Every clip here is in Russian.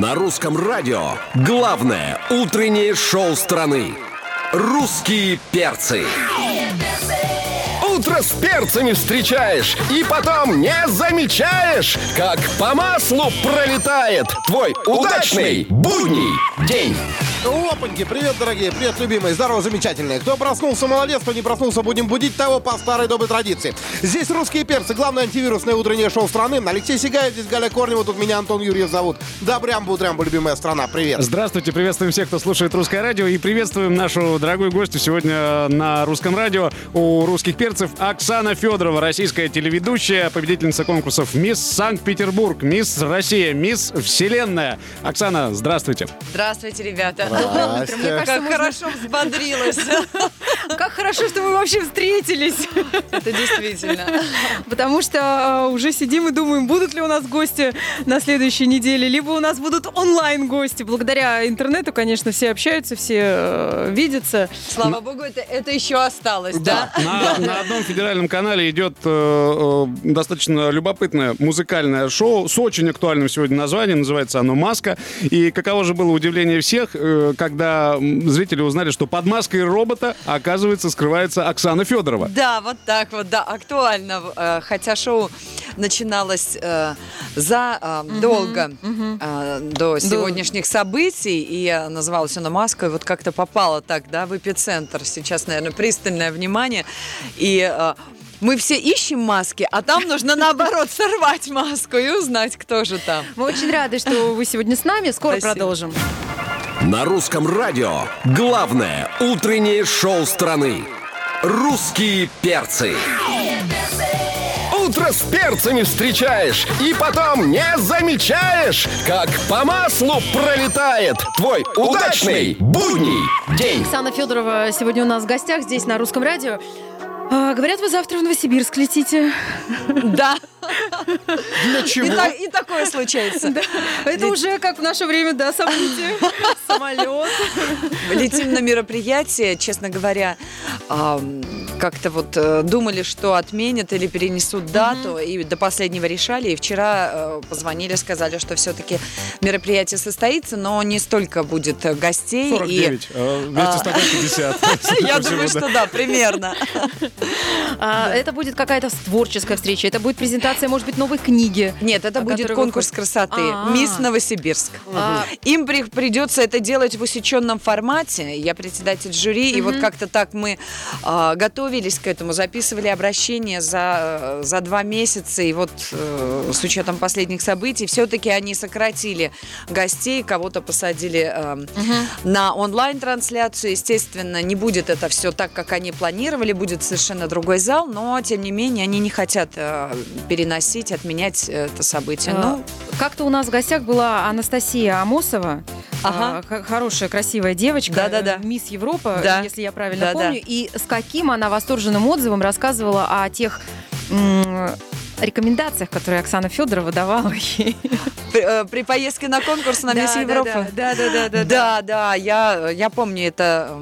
На русском радио главное утреннее шоу страны. Русские перцы. Утро с перцами встречаешь и потом не замечаешь, как по маслу пролетает твой удачный будний день. Опаньки, привет, дорогие, привет, любимые, здорово, замечательные. Кто проснулся, молодец, кто не проснулся, будем будить того по старой доброй традиции. Здесь русские перцы, главное антивирусное утреннее шоу страны. Алексей Сигаев, здесь Галя Корнева, тут меня Антон Юрьев зовут. Добрям, бутрям, любимая страна, привет. Здравствуйте, приветствуем всех, кто слушает русское радио и приветствуем нашу дорогую гостью сегодня на русском радио у русских перцев Оксана Федорова, российская телеведущая, победительница конкурсов Мисс Санкт-Петербург, Мисс Россия, Мисс Вселенная. Оксана, здравствуйте. Здравствуйте, ребята. Здрасте. Мне кажется, Как можно- хорошо взбодрилась. Как хорошо, что мы вообще встретились. Это действительно. Потому что э, уже сидим и думаем, будут ли у нас гости на следующей неделе, либо у нас будут онлайн-гости. Благодаря интернету, конечно, все общаются, все э, видятся. Слава богу, это, это еще осталось, да? На, на одном федеральном канале идет э, э, достаточно любопытное музыкальное шоу с очень актуальным сегодня названием. Называется оно «Маска». И каково же было удивление всех, э, когда м, зрители узнали, что под маской робота, оказывается, скрывается Оксана Федорова. Да, вот так вот, да, актуально. Э, Хотя шоу начиналось э, за э, долго э, до сегодняшних событий, и э, называлось оно «Маска», и вот как-то попало так, да, в эпицентр. Сейчас, наверное, пристальное внимание. И э, мы все ищем маски, а там нужно, наоборот, сорвать маску и узнать, кто же там. Мы очень рады, что вы сегодня с нами. Скоро Спасибо. продолжим. На русском радио главное утреннее шоу страны. Русские перцы. Утро с перцами встречаешь и потом не замечаешь, как по маслу пролетает твой удачный будний день. Оксана Федорова сегодня у нас в гостях здесь на русском радио. А, говорят, вы завтра в Новосибирск летите. Да, Для и, чего? так- и такое случается. Это уже как в наше время, да, событие. Самолет. Летим на мероприятие, честно говоря, ам, как-то вот э, думали, что отменят или перенесут дату, и до последнего решали. И вчера э, позвонили, сказали, что все-таки мероприятие состоится, но не столько будет э, гостей. 49, э, вместе с тобой 50. И я Судя по думаю, что да, примерно. А, Это будет какая-то творческая встреча, это будет презентация, может быть, новой книги. Нет, это А будет конкурс красоты. Мисс Новосибирск. А, Им при- придется это делать в усеченном формате. Я председатель жюри, и вот как-то так мы а, готовились к этому, записывали обращение за, э, за два месяца, и вот э, с учетом последних событий, все-таки они сократили гостей, кого-то посадили э, на онлайн-трансляцию. Естественно, не будет это все так, как они планировали, будет совершенно другой зал, но, тем не менее, они не хотят э, переносить, отменять это событие. А, Ну, Как-то у нас в гостях была Анастасия Амосова. Ага. А, Хорошая, красивая девочка. Да-да-да. э, Мисс Европа, Да. если я правильно Да-да. помню. И с каким она восторженным отзывом рассказывала о тех рекомендациях, которые Оксана Федорова давала ей. при, э, при поездке на конкурс на Мисс Европа. Да, да, да, да. Да, да, я, я помню это.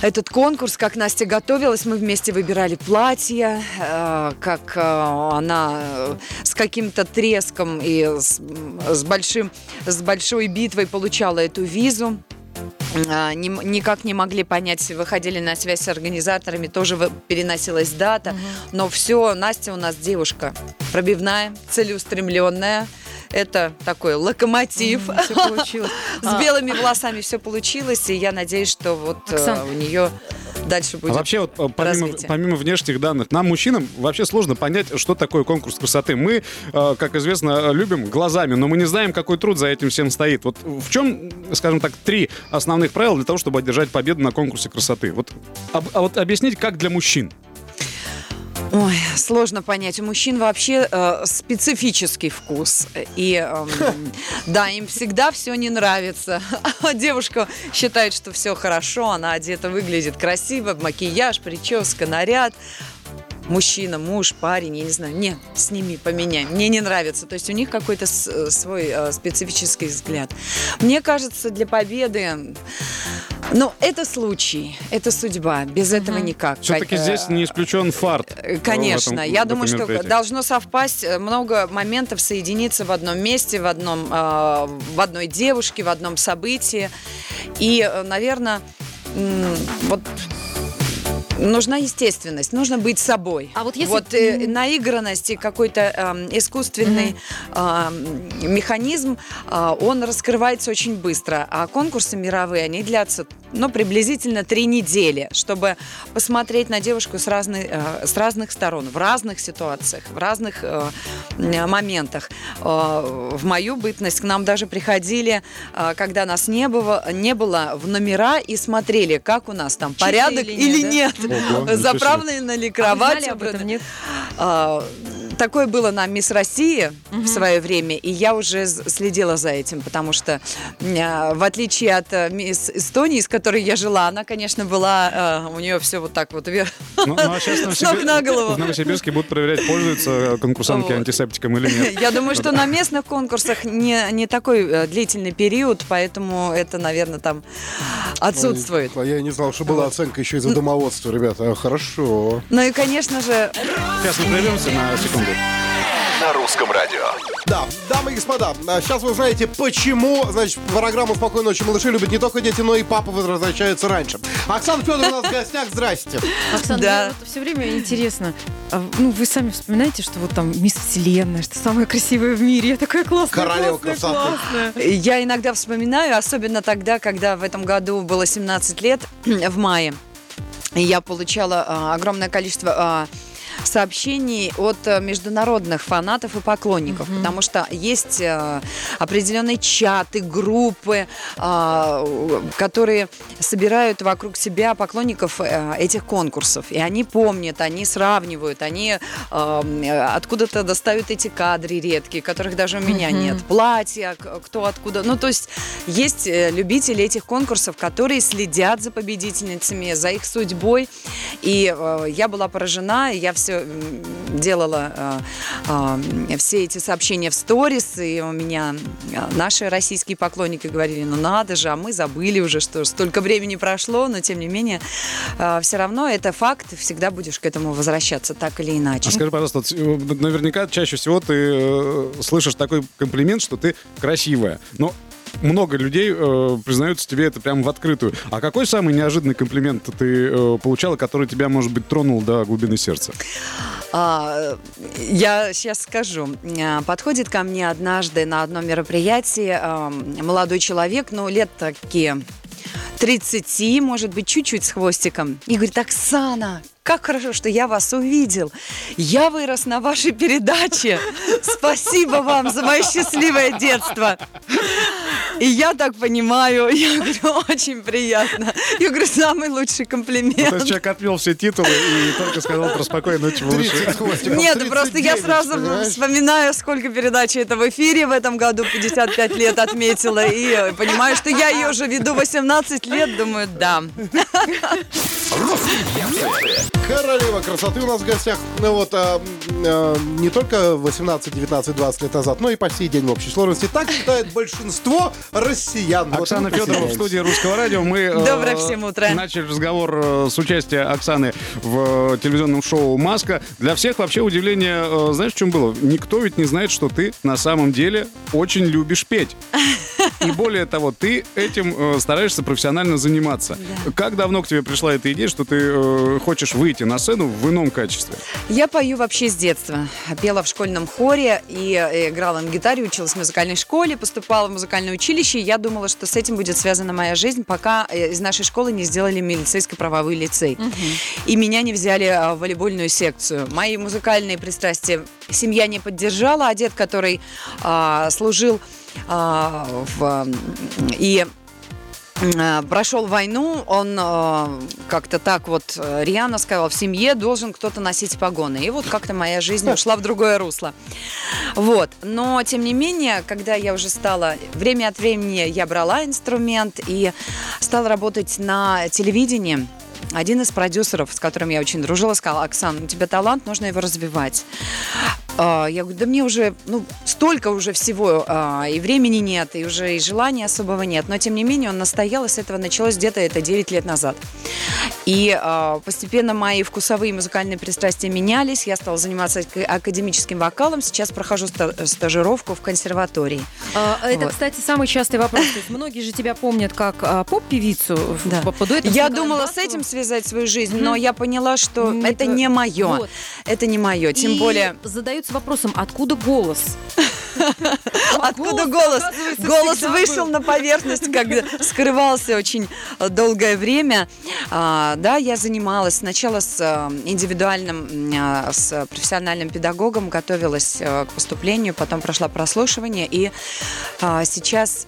Этот конкурс, как Настя готовилась, мы вместе выбирали платье, э, как э, она э, с каким-то треском и с, с большим, с большой битвой получала эту визу. А, не никак не могли понять, выходили на связь с организаторами, тоже переносилась дата. Но все, Настя у нас девушка пробивная, целеустремленная. Это такой локомотив. Все получилось. С белыми волосами все получилось, и я надеюсь, что вот э, Оксан. у нее дальше А будет. вообще, вот, э, помимо, развитие. помимо внешних данных, нам, мужчинам, вообще сложно понять, что такое конкурс красоты. Мы, э, как известно, любим глазами, но мы не знаем, какой труд за этим всем стоит. Вот в чем, скажем так, три основных правила для того, чтобы одержать победу на конкурсе красоты? Вот, об- а вот объяснить, как для мужчин. Ой, сложно понять. У мужчин вообще э, специфический вкус. И эм, да, им всегда все не нравится. А девушка считает, что все хорошо, она одета, выглядит красиво, макияж, прическа, наряд. Мужчина, муж, парень, я не знаю, нет, сними, поменяй. Мне не нравится. То есть у них какой-то э, свой э, специфический взгляд. Мне кажется, для победы Ну, это случай, это судьба. Без этого никак. Все-таки Э, здесь не исключен фарт. э, Конечно, этом- я думаю, что должно совпасть много моментов соединиться в одном месте, в одном, э, в одной девушке, в одном событии. И, наверное, вот нужна естественность, нужно быть собой. А вот если- Вот э, наигранность и какой-то эм, искусственный эм, механизм, э, он раскрывается очень быстро. А конкурсы мировые, они длятся, ну, приблизительно три недели, чтобы посмотреть на девушку с, разной, э, с разных сторон, в разных ситуациях, в разных э, моментах. Э, в мою бытность к нам даже приходили, э, когда нас не было, не было в номера и смотрели, как у нас там Чисто порядок или или нет, нет, Ого, заправлена ли А вы кровать. знали об этом, нет? Такое было на Мисс России в свое время, и я уже следила за этим, потому что а, в отличие от э, Мисс Эстонии, с которой я жила, она, конечно, была, э, у нее все вот так вот вверх. Ну, ну, а сейчас в С ног на голову. в Новосибирске будут проверять, пользуются конкурсантки Вот. антисептиком или нет. Я думаю, что на местных конкурсах не, не такой э, длительный период, поэтому это, наверное, там отсутствует. А я и не знал, что была оценка еще и за домоводство, ребята. Хорошо. Ну и, конечно же, Сейчас мы прервемся на секунду. На русском радио. Да, дамы и господа, а сейчас вы узнаете, почему, значит, программу «Спокойной ночи, малыши» любят не только дети, но и папа возвращается раньше. Оксана Федорова у нас в гостях, здрасте. Оксана, Да. мне вот все время интересно. а, Ну, вы сами вспоминаете, что вот там Мисс Вселенная, что самая красивая в мире. Я такая классная, Королева классная, красоты. классная. Я иногда вспоминаю, особенно тогда, когда в этом году было 17 лет, в мае, я получала а, огромное количество а, сообщений от а, международных фанатов и поклонников, потому что есть а, определенные чаты, группы, у- которые собирают вокруг себя поклонников этих конкурсов, и они помнят, они сравнивают, они а, м, откуда-то достают эти кадры редкие, которых даже у меня нет, платья, кто откуда, ну то есть есть э, любители этих конкурсов, которые следят за победительницами, за их судьбой. И э, я была поражена, я все делала э, э, все эти сообщения в сторис, и у меня э, наши российские поклонники говорили, ну надо же, а мы забыли уже, что столько времени прошло, но тем не менее, все равно это факт, всегда будешь к этому возвращаться так или иначе. А скажи, пожалуйста, э, наверняка чаще всего ты э, слышишь такой комплимент, что ты красивая. Но много людей э, признаются тебе это прямо в открытую. А какой самый неожиданный комплимент ты э, получала, который тебя, может быть, тронул до глубины сердца? А, я сейчас скажу. А, Подходит ко мне однажды на одном мероприятии а, молодой человек, ну, лет такие 30, может быть, чуть-чуть с хвостиком. И говорит, Оксана, как хорошо, что я вас увидел. Я вырос на вашей передаче. Спасибо вам за мое счастливое детство. И я так понимаю, я говорю, очень приятно. Я говорю, самый лучший Ну, то комплимент. есть человек отвел все титулы и только сказал про спокойной ночи, малыши. 30 хвостиков. Нет, просто я 39, сразу понимаешь? вспоминаю, сколько передач это в эфире в этом году, 55 лет отметила, и понимаю, что я ее уже веду 18 лет, думаю, да. Королева красоты у нас в гостях. Ну вот, а, а, не только 18, 19, 20 лет назад, но и по сей день в общей сложности. Так считает большинство россиян. Вот Оксана мы Федорова в студии Русского радио. Мы э, Доброе всем утро. начали разговор э, с участия Оксаны в э, телевизионном шоу «Маска». Для всех вообще удивление, знаешь, в чем было? Никто ведь не знает, что ты на самом деле очень любишь петь. И более того, ты этим э, стараешься профессионально заниматься. Как давно к тебе пришла эта идея, что ты э, хочешь выйти на сцену в ином качестве? Я пою вообще с детства. Пела в школьном хоре и э, играла на гитаре, училась в музыкальной школе, поступала в музыкальное училище. И я думала, что с этим будет связана моя жизнь, пока из нашей школы не сделали милицейско-правовой лицей. И меня не взяли а, в волейбольную секцию. Мои музыкальные пристрастия семья не поддержала, а дед, который а, служил в, м, и э, прошел войну, он э, как-то так вот э, рьяно сказал, в семье должен кто-то носить погоны. И вот как-то моя жизнь ушла в другое русло. Вот. Но, тем не менее, когда я уже стала... Время от времени я брала инструмент и стала работать на телевидении. Один из продюсеров, с которым я очень дружила, сказал, Оксан, у тебя талант, нужно его развивать. А, Я говорю, да мне уже, ну, столько уже всего, а, и времени нет, и уже и желания особого нет. Но, тем не менее, он настоял, и с этого началось где-то это 9 лет назад. И а, постепенно мои вкусовые музыкальные пристрастия менялись. Я стала заниматься ак- академическим вокалом. Сейчас прохожу ста- стажировку в консерватории. Это, Вот. кстати, самый частый вопрос. То есть многие же тебя помнят как поп-певицу Да. по, дуэтам Я думала с этим связать свою жизнь, но я поняла, что это не мое. Вот. Это не мое. Тем И более... задаются вопросом, откуда голос? Откуда голос, голос? вышел на поверхность, когда скрывался очень э, долгое время. А, Да, я занималась сначала с э, индивидуальным, а, с профессиональным педагогом, готовилась э, к поступлению, потом прошла прослушивание и сейчас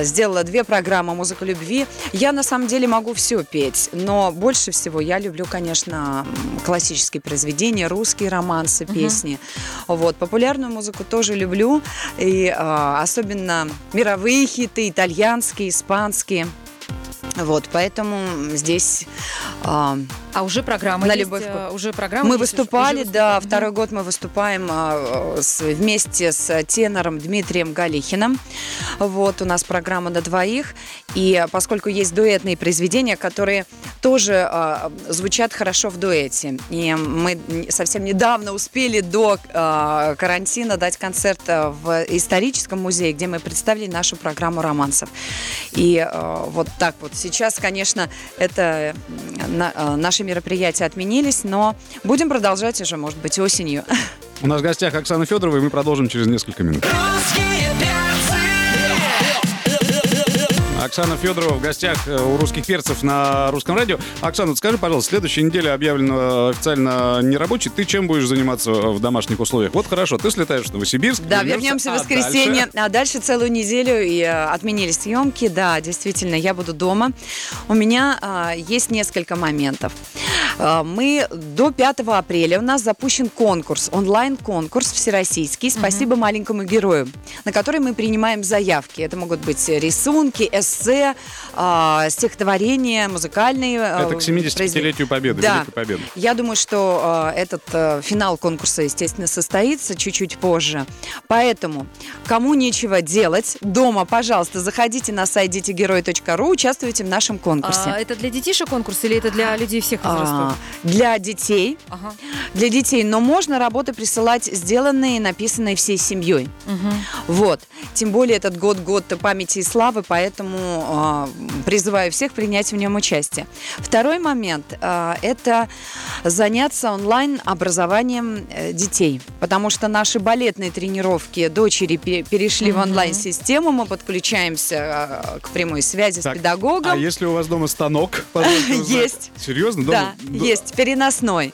сделала две программы «Музыка любви». Я на самом деле могу все петь, но больше всего я люблю, конечно, классические произведения, русские романсы, песни. Вот. Популярную музыку тоже люблю, и а, особенно мировые хиты, итальянские, испанские. Вот, поэтому здесь а, А уже программа На есть, любовь. э, уже программа мы есть, выступали, уже да, выступали. второй год мы выступаем а, с- вместе с тенором Дмитрием Галихиным. Вот, у нас программа на двоих. И поскольку есть дуэтные произведения, которые тоже а, звучат хорошо в дуэте. И мы совсем недавно успели до а, карантина дать концерт а, в историческом музее, где мы представили нашу программу романсов. И а, вот так вот. Сейчас, конечно, это на- а, наши мероприятия отменились, но будем продолжать уже, может быть, осенью. У нас в гостях Оксана Федорова, и мы продолжим через несколько минут. Оксана Федорова в гостях э, у русских перцев на русском радио. Оксана, скажи, пожалуйста, следующая неделя объявлена официально нерабочей. Ты чем будешь заниматься в домашних условиях? Вот хорошо, ты слетаешь в Новосибирск. Да, вернемся в а воскресенье. дальше? А дальше целую неделю и э, отменили съемки. Да, действительно, я буду дома. У меня а, есть несколько моментов. А, мы до 5 апреля у нас запущен конкурс, онлайн-конкурс всероссийский «Спасибо маленькому герою», на который мы принимаем заявки. Это могут быть рисунки, эссе, а, стихотворения, музыкальные а, Это к произведения. 75-летию Победы, Да. Великой Победы. Я думаю, что э, этот э, финал конкурса, естественно, состоится чуть-чуть позже. Поэтому, кому нечего делать, дома, пожалуйста, заходите на сайт детигерой.ру, участвуйте в нашем конкурсе. А, это для детишек конкурс или это для людей всех возрастов? А, для детей, Ага. для детей, но можно работы присылать сделанные написанные всей семьей. Вот. Тем более этот год год памяти и славы, поэтому а, призываю всех принять в нем участие. Второй момент а, это заняться онлайн образованием э, детей, потому что наши балетные тренировки дочери пе- перешли в онлайн систему, мы подключаемся а, к прямой связи Так, с педагогом. А если у вас дома станок? Есть. Серьезно? Да, Дома? есть переносной.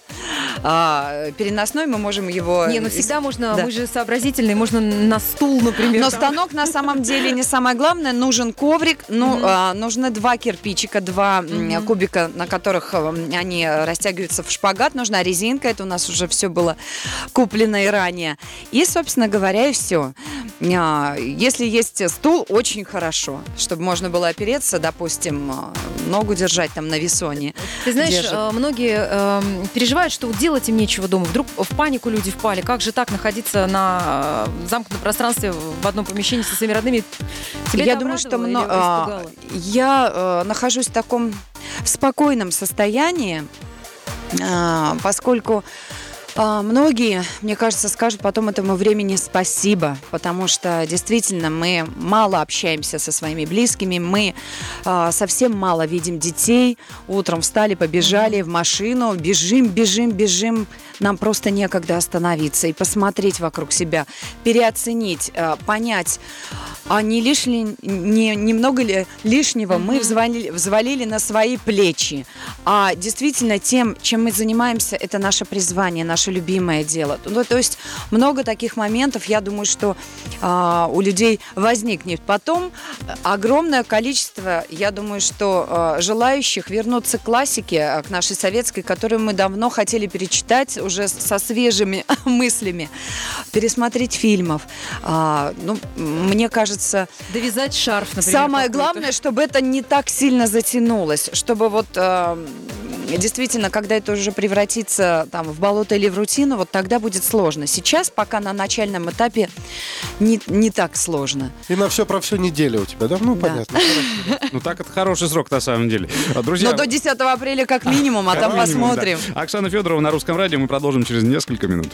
Переносной мы можем его. Не, ну всегда можно, мы же сообразительные, можно на стул, например. Но станок на самом деле не самое главное. Нужен коврик, ну, а, нужны два кирпичика, два м, кубика, на которых м, они растягиваются в шпагат. Нужна резинка, это у нас уже все было куплено и ранее. И, собственно говоря, и все. Если есть стул, очень хорошо, чтобы можно было опереться, допустим, а, ногу держать там на весоне. Ты знаешь, держит. э, многие эм, переживают, что делать им нечего дома. Вдруг в панику люди впали. Как же так находиться на э, замкнутом пространстве в одном помещении со своими родными? Тебя я думаю, что обрадовало мно- или а, испугало? я э, нахожусь в таком в спокойном состоянии, а, поскольку а, многие, мне кажется, скажут потом этому времени спасибо, потому что действительно мы мало общаемся со своими близкими, мы а, совсем мало видим детей. Утром встали, побежали в машину, бежим, бежим, бежим. Нам просто некогда остановиться и посмотреть вокруг себя, переоценить, а, понять, а не лишли, не, немного ли лишнего мы взвалили, взвалили на свои плечи. А действительно тем, чем мы занимаемся, это наше призвание, наше любимое дело. Ну, то есть много таких моментов, я думаю, что а, у людей возникнет. Потом огромное количество, я думаю, что а, желающих вернуться к классике, а, к нашей советской, которую мы давно хотели перечитать уже со свежими мыслями, пересмотреть фильмов. А, ну, мне кажется, Довязать шарф, например. Самое какой-то. главное, чтобы это не так сильно затянулось, чтобы вот э, действительно, когда это уже превратится там, в болото или в рутину, вот тогда будет сложно. Сейчас пока на начальном этапе не, не так сложно. И на все про всю неделю у тебя, да? Ну, Да. понятно. Ну так это хороший срок на самом деле. А, Друзья, Но до 10 апреля как минимум, а там посмотрим. Оксана Федорова на русском радио. Мы продолжим через несколько минут.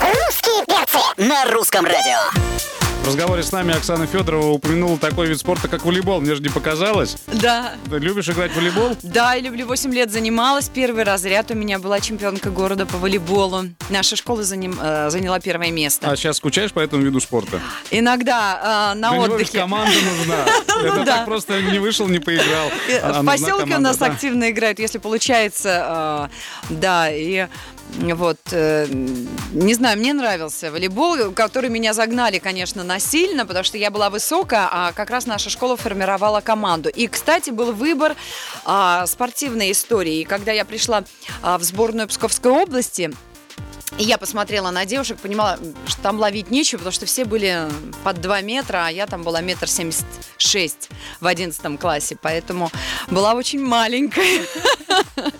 Русские перцы на русском радио. В разговоре с нами Оксана Федорова упомянула такой вид спорта, как волейбол. Мне же не показалось. Да. Ты любишь играть в волейбол? Да, я люблю 8 лет занималась. Первый разряд у меня была чемпионка города по волейболу. Наша школа заним- э, заняла первое место. А сейчас скучаешь по этому виду спорта? Иногда э, на Для него отдыхе. команда нужна. Это да. так просто не вышел, не поиграл. Э, А В поселке у нас активно играют, если получается, э, да, и вот, э, не знаю, мне нравился волейбол, который меня загнали, конечно, насильно, потому что я была высокая, а как раз наша школа формировала команду. И, кстати, был выбор а, спортивной истории. И когда я пришла а, в сборную Псковской области, и я посмотрела на девушек, понимала, что там ловить нечего, потому что все были под 2 метра, а я там была метр семьдесят шесть в одиннадцатом классе, поэтому была очень маленькая.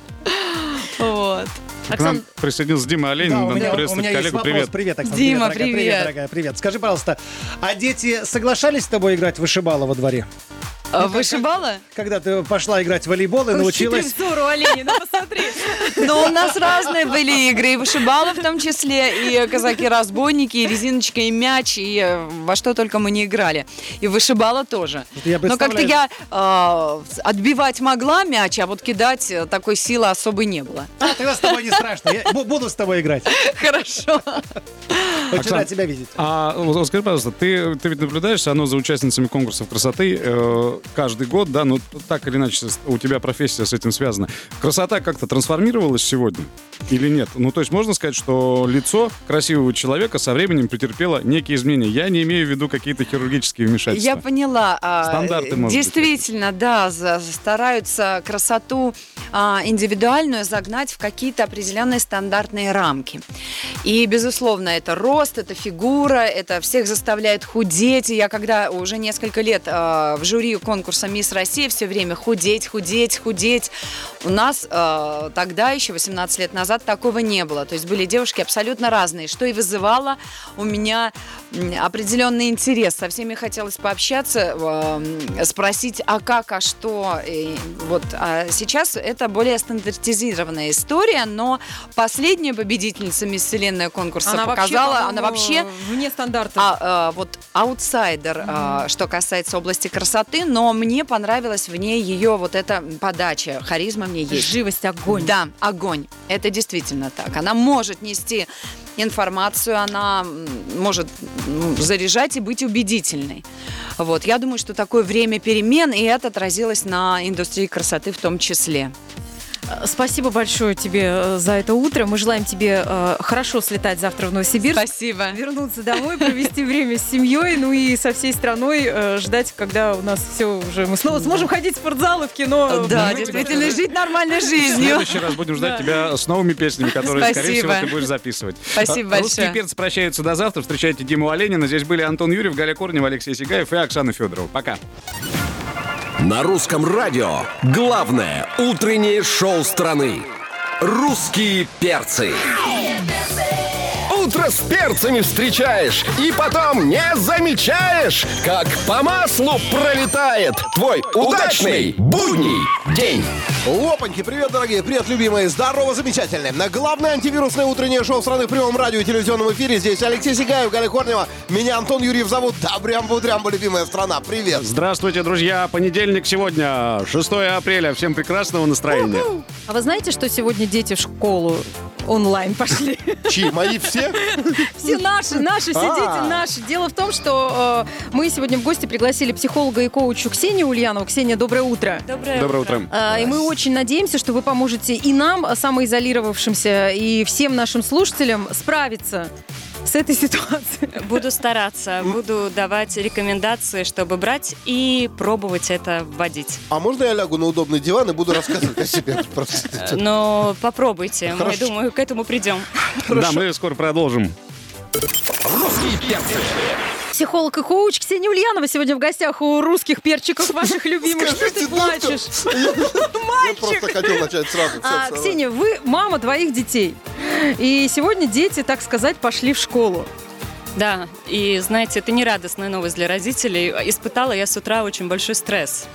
Вот. К нам присоединился Дима Оленин. Да, у меня, у меня есть коллегу. вопрос. Привет. Привет, Оксана. Дима, привет, дорогая. привет. дорогая, привет. Скажи, пожалуйста, а дети соглашались с тобой играть в вышибало во дворе? А Вышибала? Когда ты пошла играть в волейбол и научилась... Оленина, посмотри. Но у нас разные были игры, и вышибала в том числе, и казаки-разбойники, и резиночка, и мяч, и э, во что только мы не играли. И вышибала тоже. Но как-то я э, отбивать могла мяч, а вот кидать э, такой силы особой не было. А, тогда с тобой не страшно. Я бу- буду с тобой играть. Хорошо. Очень рад тебя видеть. А скажи, пожалуйста, ты, ты ведь наблюдаешь равно за участницами конкурсов красоты э, каждый год, да? Ну, так или иначе, у тебя профессия с этим связана. Красота как-то трансформировалась сегодня или нет? Ну, то есть можно сказать, что лицо красивого человека со временем претерпело некие изменения. Я не имею в виду какие-то хирургические вмешательства. Я поняла. а, Стандарты, может быть, Действительно, да, за- стараются красоту а, индивидуальную загнать в какие-то определенные стандартные рамки. И, безусловно, это рост, это фигура, это всех заставляет худеть. И я когда уже несколько лет а, в жюри конкурса «Мисс Россия» все время худеть, худеть, худеть. У нас а, тогда, еще 18 лет назад, такого не было. То есть были девушки абсолютно разные, что и вызывало у меня определенный интерес. Со всеми хотелось пообщаться, э, спросить, а как, а что. И вот а сейчас это более стандартизированная история, но последняя победительница «Мисс Вселенная» конкурса Она вообще, показала, по-моему, она вообще вне стандарта. а, а, вот аутсайдер, а, что касается области красоты, но мне понравилась в ней ее вот эта подача, харизма мне есть. Живость, огонь. Да, огонь. Это действительно так. Она может нести информацию, она может заряжать и быть убедительной. Вот. Я думаю, что такое время перемен, и это отразилось на индустрии красоты в том числе. Спасибо большое тебе э, за это утро. Мы желаем тебе э, хорошо слетать завтра в Новосибирск. Спасибо. Вернуться домой, провести время с семьей, ну и со всей страной э, ждать, когда у нас все уже мы снова сможем ходить в спортзалы, в кино. Да, действительно, жить нормальной В жизнью. следующий раз будем ждать тебя с новыми песнями, которые, скорее всего, ты будешь записывать. Спасибо Русские большое. перцы прощаются до завтра. Встречайте Диму Оленина. Здесь были Антон Юрьев, Галя Корнева, Алексей Сигаев и Оксана Федорова. Пока. На русском радио главное утреннее шоу страны. Русские перцы. Утро с перцами встречаешь и потом не замечаешь, как по маслу пролетает твой удачный будний день. Лопаньки, привет, дорогие, привет, любимые, здорово, замечательные. На главное антивирусное утреннее шоу страны в прямом радио и телевизионном эфире. Здесь Алексей Сигаев, Галя Корнева, меня Антон Юрьев зовут. Да, брямбу дрямбу любимая страна, привет. Здравствуйте, друзья. Понедельник сегодня, 6 апреля. Всем прекрасного настроения. А вы знаете, что сегодня дети в школу онлайн пошли? Чьи, мои все? Все наши, наши, все А. дети наши. Дело в том, что э, мы сегодня в гости пригласили психолога и коучу Ксению Ульянову. Ксения, доброе утро. Доброе утро. А, И мы очень надеемся, что вы поможете и нам, самоизолировавшимся, и всем нашим слушателям справиться с этой ситуацией. Буду стараться, буду давать рекомендации, чтобы брать и пробовать это вводить. А можно я лягу на удобный диван и буду рассказывать о себе? Но попробуйте, мы, думаю, к этому придем. Да, мы скоро продолжим. Русские перцы. Психолог и коуч Ксения Ульянова сегодня в гостях у русских перчиков ваших любимых. Что ты плачешь? Я просто хотел начать сразу. А, Ксения, вы мама двоих детей. И сегодня дети, так сказать, пошли в школу. Да, и знаете, это не радостная новость для родителей. Испытала я с утра очень большой стресс.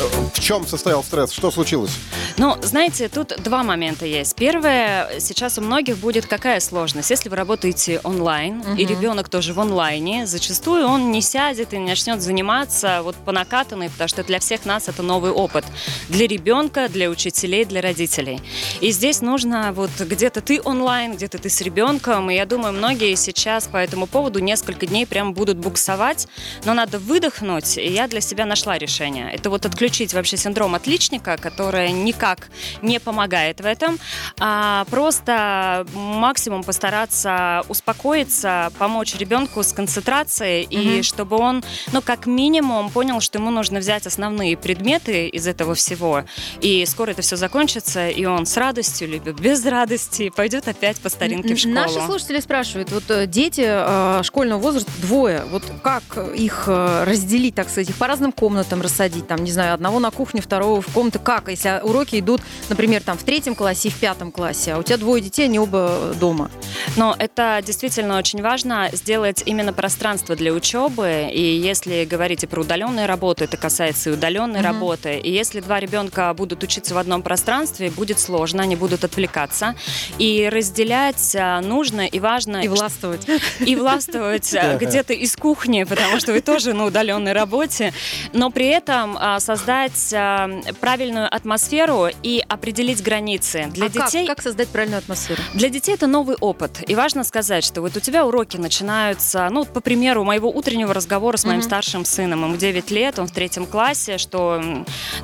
В чем состоял стресс? Что случилось? Ну, знаете, тут два момента есть. Первое, сейчас у многих будет какая сложность. Если вы работаете онлайн, и ребенок тоже в онлайне, зачастую он не сядет и не начнет заниматься вот по накатанной, потому что для всех нас это новый опыт. Для ребенка, для учителей, для родителей. И здесь нужно вот где-то ты онлайн, где-то ты с ребенком, и я думаю, многие сейчас по этому поводу несколько дней прям будут буксовать, но надо выдохнуть, и я для себя нашла решение. Это вот отключить вообще синдром отличника, которое никак не помогает в этом, а просто максимум постараться успокоиться, помочь ребенку с концентрацией, и чтобы он, ну, как минимум, понял, что ему нужно взять основные предметы из этого всего, и скоро это все закончится, и он с радостью, либо без радости пойдет опять по старинке в школу. Наши слушатели спрашивают, вот э, дети э, школьного возраста двое, вот как их э, разделить, так сказать, их по разным комнатам рассадить, там, не знаю, одного на кухне, второго в комнату, как, если уроки идут, например, там в третьем классе и в пятом классе, а у тебя двое детей, они оба дома. Но это действительно очень важно сделать именно пространство для учебы. И если говорить и про удаленную работу, это касается и удаленной работы. И если два ребенка будут учиться в одном пространстве, будет сложно, они будут отвлекаться. И разделять а, нужно и важно. И властвовать. И властвовать а, где-то из кухни, потому что вы тоже на удаленной работе. Но при этом а, создать а, правильную атмосферу и определить границы. Для А как? детей Как создать правильную атмосферу? для детей это новый опыт. И важно сказать, что вот у тебя уроки начинаются, ну, по примеру, моего утреннего разговора с моим старшим сыном. Ему 9 лет, он в третьем классе, что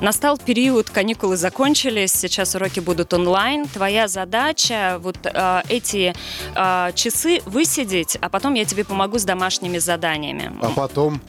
настал период, каникулы закончились, сейчас уроки будут онлайн. Твоя задача вот э, эти э, часы высидеть, а потом я тебе помогу с домашними заданиями. А потом?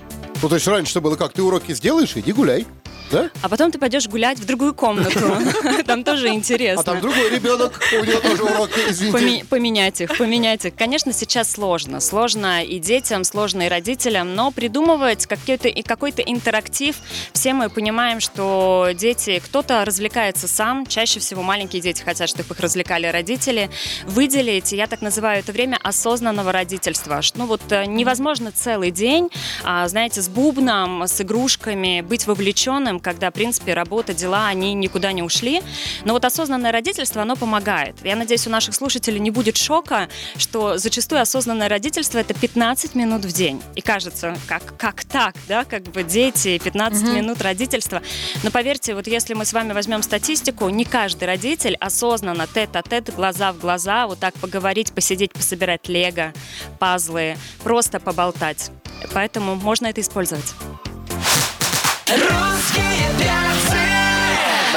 Ну, то есть раньше-то было как? Ты уроки сделаешь, иди гуляй. Да? А потом ты пойдешь гулять в другую комнату. Там тоже интересно. А там другой ребенок, у него тоже уроки, извините. Поме- поменять их, поменять их. Конечно, сейчас сложно. Сложно и детям, сложно и родителям, но придумывать какой-то, и какой-то интерактив. Все мы понимаем, что дети, кто-то развлекается сам, чаще всего маленькие дети хотят, чтобы их развлекали родители. Выделить, я так называю это время осознанного родительства. Ну вот э, невозможно целый день, а, знаете, с бубном, с игрушками быть вовлеченным, когда, в принципе, работа, дела, они никуда не ушли. Но вот осознанное родительство, оно помогает. Я надеюсь, у наших слушателей не будет шока, что зачастую осознанное родительство – это 15 минут в день. И кажется, как, как так, да, как бы дети, 15 минут родительства. Но поверьте, вот если мы с вами возьмем статистику, не каждый родитель осознанно тет-а-тет, глаза в глаза, вот так поговорить, посидеть, пособирать лего, пазлы, просто поболтать. Поэтому можно это использовать.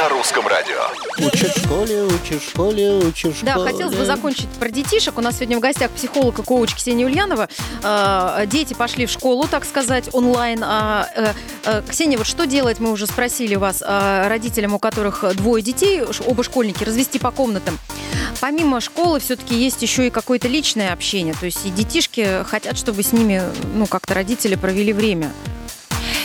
На русском радио. Учишь в школе, учишь в школе, учишь в Да, школе. хотелось бы закончить про детишек. У нас сегодня в гостях психолог и коуч Ксения Ульянова. Э, Дети пошли в школу, так сказать, онлайн. А, э, э, Ксения, вот что делать, мы уже спросили вас, э, родителям, у которых двое детей, оба школьники, развести по комнатам. Помимо школы все-таки есть еще и какое-то личное общение. То есть и детишки хотят, чтобы с ними, ну, как-то родители провели время.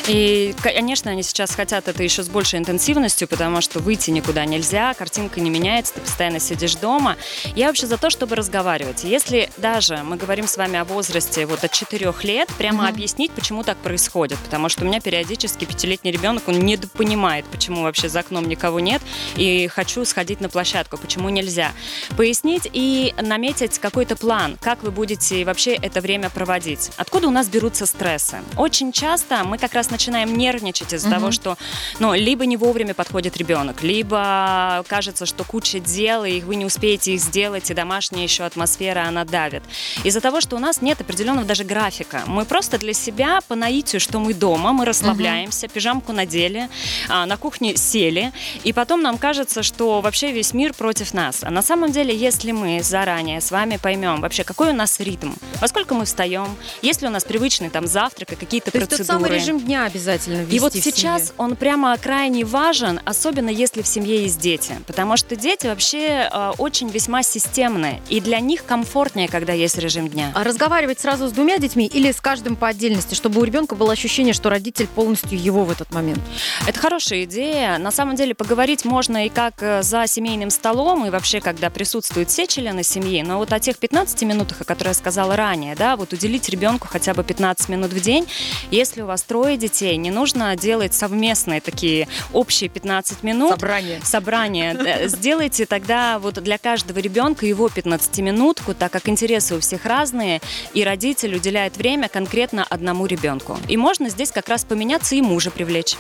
И, конечно, они сейчас хотят это еще с большей интенсивностью, потому что выйти никуда нельзя, картинка не меняется, ты постоянно сидишь дома. Я вообще за то, чтобы разговаривать. Если даже мы говорим с вами о возрасте вот от 4 лет, прямо объяснить, почему так происходит. Потому что у меня периодически пятилетний ребенок, он недопонимает, почему вообще за окном никого нет, и хочу сходить на площадку, почему нельзя. Пояснить и наметить какой-то план, как вы будете вообще это время проводить. Откуда у нас берутся стрессы? Очень часто мы как раз начинаем нервничать из-за того, что ну, либо не вовремя подходит ребенок, либо кажется, что куча дел, и вы не успеете их сделать, и домашняя еще атмосфера, она давит. Из-за того, что у нас нет определенного даже графика. Мы просто для себя по наитию, что мы дома, мы расслабляемся, пижамку надели, а, на кухне сели, и потом нам кажется, что вообще весь мир против нас. А на самом деле, если мы заранее с вами поймем вообще, какой у нас ритм, во сколько мы встаем, есть ли у нас привычный там завтрак и какие-то То есть процедуры. тот самый режим дня обязательно ввести И вот сейчас он прямо крайне важен, особенно если в семье есть дети. Потому что дети вообще э, очень весьма системные. И для них комфортнее, когда есть режим дня. А разговаривать сразу с двумя детьми или с каждым по отдельности, чтобы у ребенка было ощущение, что родитель полностью его в этот момент? Это хорошая идея. На самом деле поговорить можно и как э, за семейным столом, и вообще, когда присутствуют все члены семьи. Но вот о тех 15 минутах, о которых я сказала ранее, да, вот уделить ребенку хотя бы 15 минут в день. Если у вас трое детей, не нужно делать совместные такие общие 15 минут. Собрание. Собрание. Да, Сделайте тогда вот для каждого ребенка его 15-минутку, так как интересы у всех разные, и родитель уделяет время конкретно одному ребенку. И можно здесь как раз поменяться и мужа привлечь.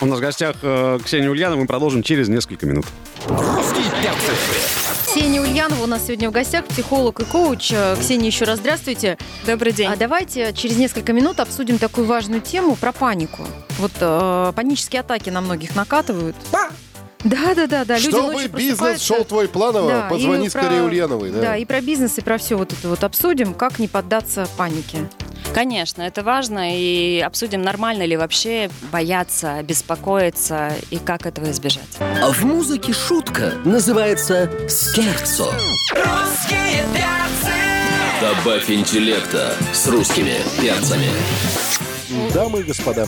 У нас в гостях э, Ксения Ульянова. Мы продолжим через несколько минут. Русские перцы. Ксения Ульянова у нас сегодня в гостях, психолог и коуч. Э, Ксения, еще раз здравствуйте. Добрый день. А давайте через несколько минут обсудим такую важную тему про панику. Вот э, панические атаки на многих накатывают. Да, да, да, да. Люди Чтобы бизнес шел твой планово, Да, позвони скорее про- Ульяновой. Да. и про бизнес, и про все вот это вот обсудим, как не поддаться панике. Конечно, это важно, и обсудим, нормально ли вообще бояться, беспокоиться, и как этого избежать. А в музыке шутка называется «Скерцо». Добавь интеллекта с русскими перцами. Дамы и господа,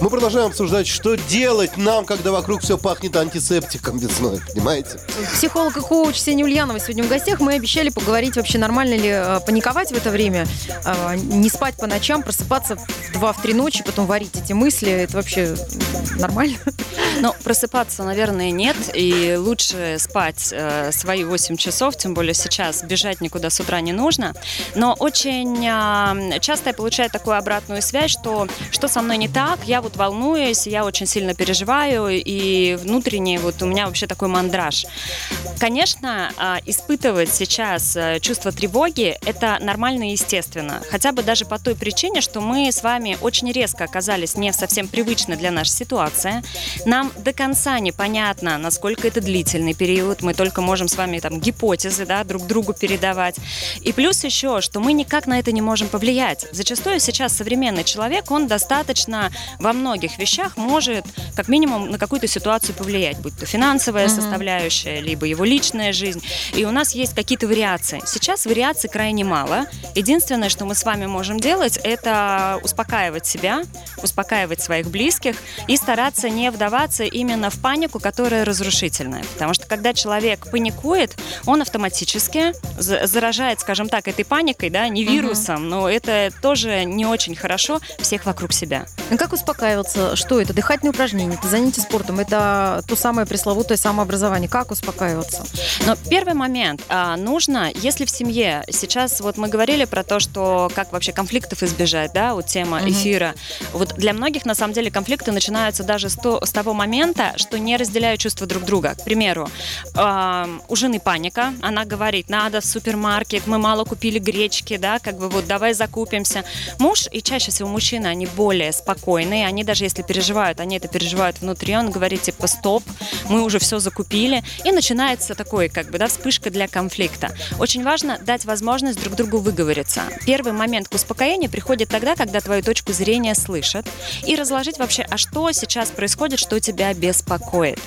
мы продолжаем обсуждать, что делать нам, когда вокруг все пахнет антисептиком весной, понимаете? Психолог и коуч Ксения Ульянова сегодня в гостях. Мы обещали поговорить вообще, нормально ли э, паниковать в это время, э, не спать по ночам, просыпаться в 2-3 ночи, потом варить эти мысли. Это вообще нормально? Ну, просыпаться, наверное, нет, и лучше спать э, свои 8 часов, тем более сейчас бежать никуда с утра не нужно. Но очень э, часто я получаю такую обратную связь, что что со мной не так, я вот волнуюсь, я очень сильно переживаю, и внутренне вот у меня вообще такой мандраж. Конечно, э, испытывать сейчас э, чувство тревоги – это нормально и естественно. Хотя бы даже по той причине, что мы с вами очень резко оказались не совсем привычной для нашей ситуации. Нам до конца непонятно, насколько это длительный период. Мы только можем с вами там гипотезы да, друг другу передавать. И плюс еще, что мы никак на это не можем повлиять. Зачастую сейчас современный человек, он достаточно во многих вещах может как минимум на какую-то ситуацию повлиять, будь то финансовая составляющая, либо его личная жизнь. И у нас есть какие-то вариации. Сейчас вариаций крайне мало. Единственное, что мы с вами можем делать, это успокаивать себя, успокаивать своих близких и стараться не вдаваться именно в панику, которая разрушительная. Потому что когда человек паникует, он автоматически за- заражает, скажем так, этой паникой, да, не вирусом, но это тоже не очень хорошо всех вокруг себя. А Как успокаиваться? Что это? Дыхательные упражнения, это занятие спортом, это то самое пресловутое самообразование. Как успокаиваться? Но первый момент. а, нужно, если в семье, сейчас вот мы говорили про то, что как вообще конфликтов избежать, да, вот тема эфира. Вот для многих, на самом деле, конфликты начинаются даже с, то- с того момента, что не разделяют чувства друг друга. К примеру, а, у жены паника, она говорит, надо в супермаркет, мы мало купили гречки, да, как бы вот давай закупимся. Муж, и чаще всего мужчины, они более спокойные, они даже если переживают, они это переживают внутри, он говорит, типа, стоп, мы уже все закупили, и начинается такой, как бы, да, вспышка для конфликта. Очень важно дать возможность друг другу выговориться. Первый момент к успокоению приходит тогда, когда твою точку зрения слышат, и разложить вообще, а что сейчас происходит, что тебя беспокоит.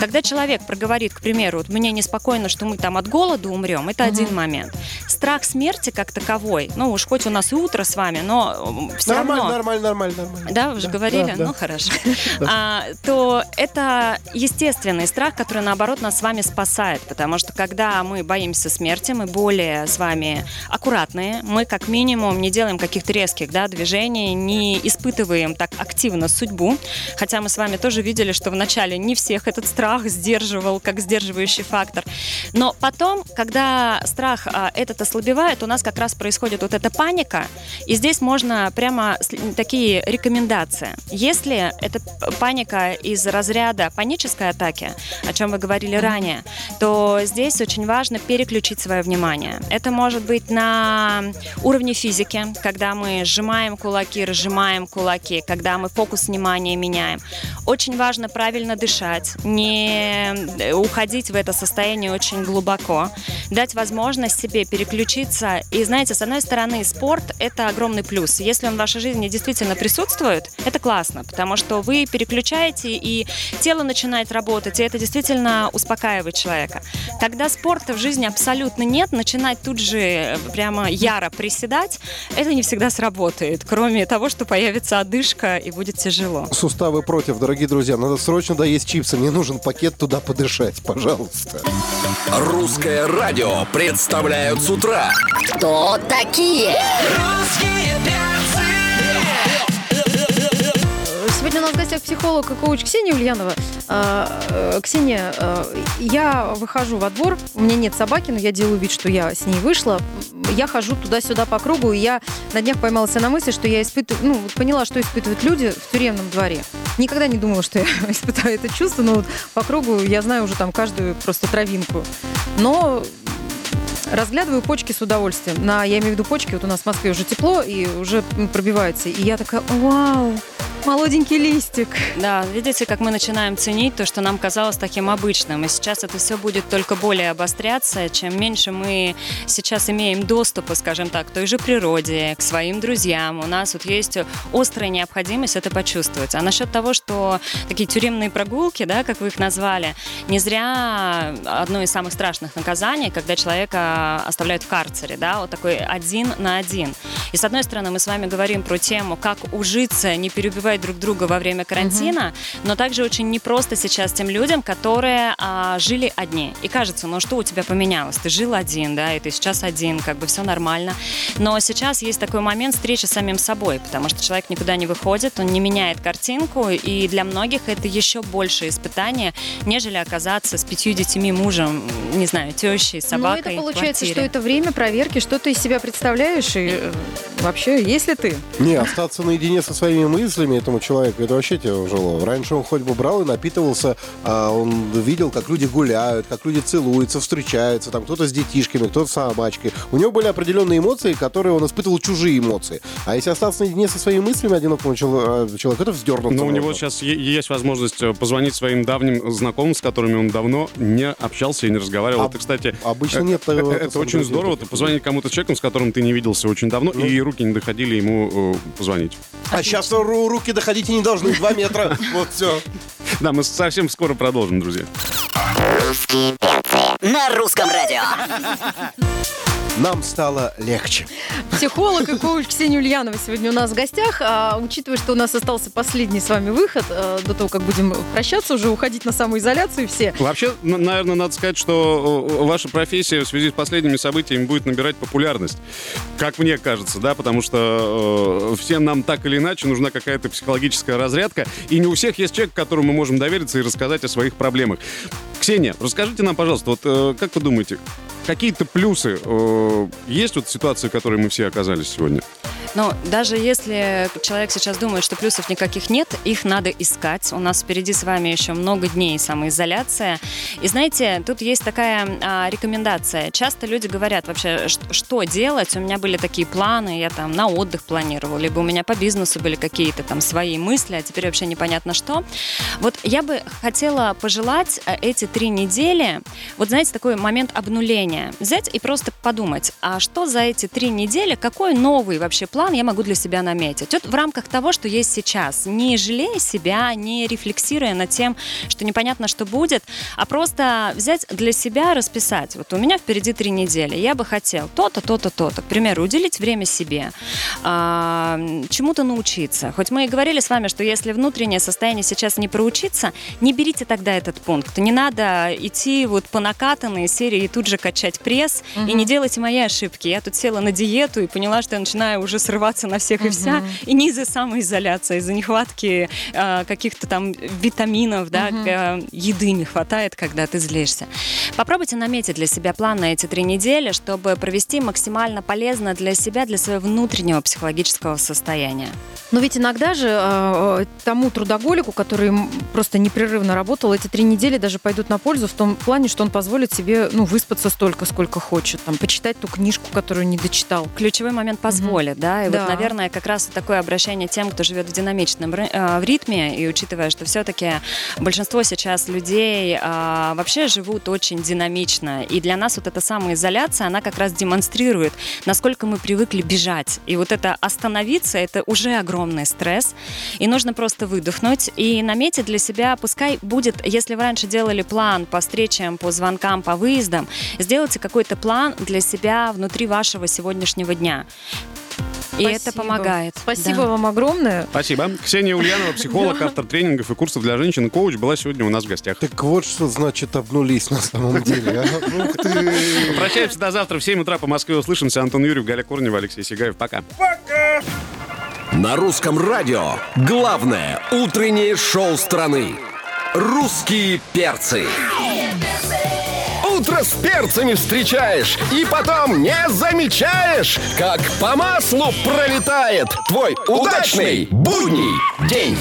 Когда человек проговорит, к примеру, вот мне неспокойно, что мы там от голода умрем, это один момент. Страх смерти как таковой, ну уж хоть у нас и утро с вами, но все Нормально, равно... нормально, нормально, нормально. Да, вы же говорили? да, да. Ну, хорошо. А, то это естественный страх, который, наоборот, нас с вами спасает. Потому что, когда мы боимся смерти, мы более с вами аккуратные. Мы, как минимум, не делаем каких-то резких да, движений, не испытываем так активно судьбу. Хотя мы с вами тоже видели, что вначале не всех этот страх сдерживал, как сдерживающий фактор. Но потом, когда страх а, этот ослабевает, у нас как раз происходит вот эта паника. И здесь можно прямо такие рекомендации. Если это паника из разряда панической атаки, о чем вы говорили ранее, то здесь очень важно переключить свое внимание. Это может быть на уровне физики, когда мы сжимаем кулаки, разжимаем кулаки, когда мы фокус внимания меняем. Очень важно правильно дышать, не уходить в это состояние очень глубоко, дать возможность себе переключиться. И знаете, с одной стороны, спорт – это огромный плюс. Если он в вашей жизни действительно присутствует, это классно, потому что вы переключаете, и тело начинает работать, и это действительно успокаивает человека. Когда спорта в жизни абсолютно нет, начинать тут же э, прямо яро приседать, это не всегда сработает, кроме того, что появится одышка и будет тяжело. Суставы против, дорогие друзья. Надо срочно доесть чипсы. Мне нужен пакет туда подышать, пожалуйста. Русское радио представляют с утра. Кто такие? Сегодня у нас в гостях психолог и коуч Ксения Ульянова. А, э, Ксения, э, я выхожу во двор, у меня нет собаки, но я делаю вид, что я с ней вышла. Я хожу туда-сюда по кругу, и я на днях поймалась на мысли, что я испытываю, ну, поняла, что испытывают люди в тюремном дворе. Никогда не думала, что я испытаю это чувство, но вот по кругу я знаю уже там каждую просто травинку. Но Разглядываю почки с удовольствием. На, я имею в виду почки, вот у нас в Москве уже тепло и уже м, пробивается. И я такая, вау, молоденький листик. Да, видите, как мы начинаем ценить то, что нам казалось таким обычным. И сейчас это все будет только более обостряться. Чем меньше мы сейчас имеем доступа, скажем так, к той же природе, к своим друзьям, у нас вот есть острая необходимость это почувствовать. А насчет того, что такие тюремные прогулки, да, как вы их назвали, не зря одно из самых страшных наказаний, когда человека оставляют в карцере, да, вот такой один на один. И с одной стороны мы с вами говорим про тему, как ужиться, не перебивать друг друга во время карантина, но также очень непросто сейчас тем людям, которые а, жили одни. И кажется, ну что у тебя поменялось? Ты жил один, да, и ты сейчас один, как бы все нормально. Но сейчас есть такой момент встречи с самим собой, потому что человек никуда не выходит, он не меняет картинку, и для многих это еще больше испытание, нежели оказаться с пятью детьми, мужем, не знаю, тещей, Ну, собакой. это в получается, что квартире. это время проверки, что ты из себя представляешь, и э, вообще, есть ли ты? Не, остаться наедине со своими мыслями этому человеку, это вообще тяжело. Раньше он хоть бы брал и напитывался, а он видел, как люди гуляют, как люди целуются, встречаются, там кто-то с детишками, кто-то с собачкой. У него были определенные эмоции, которые он испытывал чужие эмоции. А если остаться наедине со своими мыслями одинокому э, человеку, это вздернуться Но у него сейчас есть возможность э, позвонить своим давним знакомым, с которыми он давно не общался и не разговаривал. Об- это, кстати, обычно нет, Это, это очень здорово. это Ты позвонить кому-то с человеком, с которым ты не виделся очень давно, Ну. и руки не доходили ему э, позвонить. А сейчас руки доходить и не должны, два метра. Вот все. Да, мы совсем скоро продолжим, друзья. На русском радио. Нам стало легче. Психолог и коуч Ксения Ульянова сегодня у нас в гостях. А, учитывая, что у нас остался последний с вами выход, э, до того, как будем прощаться, уже уходить на самоизоляцию все. Вообще, наверное, надо сказать, что ваша профессия в связи с последними событиями будет набирать популярность. Как мне кажется, да, потому что э, всем нам так или иначе нужна какая-то психологическая разрядка, и не у всех есть человек, которому мы можем довериться и рассказать о своих проблемах. Ксения, расскажите нам, пожалуйста, вот э, как вы думаете, какие-то плюсы э, есть вот ситуации, в которой мы все оказались сегодня? Но даже если человек сейчас думает, что плюсов никаких нет, их надо искать. У нас впереди с вами еще много дней самоизоляция. И знаете, тут есть такая а, рекомендация. Часто люди говорят вообще, что делать. У меня были такие планы, я там на отдых планировал, либо у меня по бизнесу были какие-то там свои мысли, а теперь вообще непонятно что. Вот я бы хотела пожелать э, эти три недели, вот знаете, такой момент обнуления, взять и просто подумать, а что за эти три недели, какой новый вообще план я могу для себя наметить? Вот в рамках того, что есть сейчас, не жалея себя, не рефлексируя над тем, что непонятно, что будет, а просто взять для себя, расписать. Вот у меня впереди три недели, я бы хотел то-то, то-то, то-то. К примеру, уделить время себе, а, чему-то научиться. Хоть мы и говорили с вами, что если внутреннее состояние сейчас не проучиться, не берите тогда этот пункт. Не надо идти вот по накатанной серии и тут же качать пресс. И не делайте мои ошибки. Я тут села на диету и поняла, что я начинаю уже срываться на всех и вся. И не из-за самоизоляции, а из-за нехватки э, каких-то там витаминов, да, э, еды не хватает, когда ты злишься. Попробуйте наметить для себя план на эти три недели, чтобы провести максимально полезно для себя, для своего внутреннего психологического состояния. Но ведь иногда же э, тому трудоголику, который просто непрерывно работал, эти три недели даже пойдут на пользу в том плане, что он позволит себе ну, выспаться столько, сколько хочет, там, почитать ту книжку, которую не дочитал. Ключевой момент позволит, да, да, и Да. вот, наверное, как раз такое обращение тем, кто живет в динамичном э, в ритме, и учитывая, что все-таки большинство сейчас людей а, вообще живут очень динамично, и для нас вот эта самоизоляция, она как раз демонстрирует, насколько мы привыкли бежать, и вот это остановиться, это уже огромный стресс, и нужно просто выдохнуть и наметить для себя, пускай будет, если вы раньше делали план по встречам, по звонкам, по выездам, сделайте какой-то план для себя внутри вашего сегодняшнего дня. И это помогает. Спасибо Да. вам огромное. Спасибо. Ксения Ульянова, психолог, автор тренингов и курсов для женщин, коуч, была сегодня у нас в гостях. Так вот что значит обнулись на самом деле. а. Ух ты. Прощаемся до завтра в 7 утра по Москве. Услышимся. Антон Юрьев, Галя Корнева, Алексей Сигаев. Пока. На русском радио главное утреннее шоу страны. Русские перцы. Утро с перцами встречаешь и потом не замечаешь, как по маслу пролетает твой удачный будний день.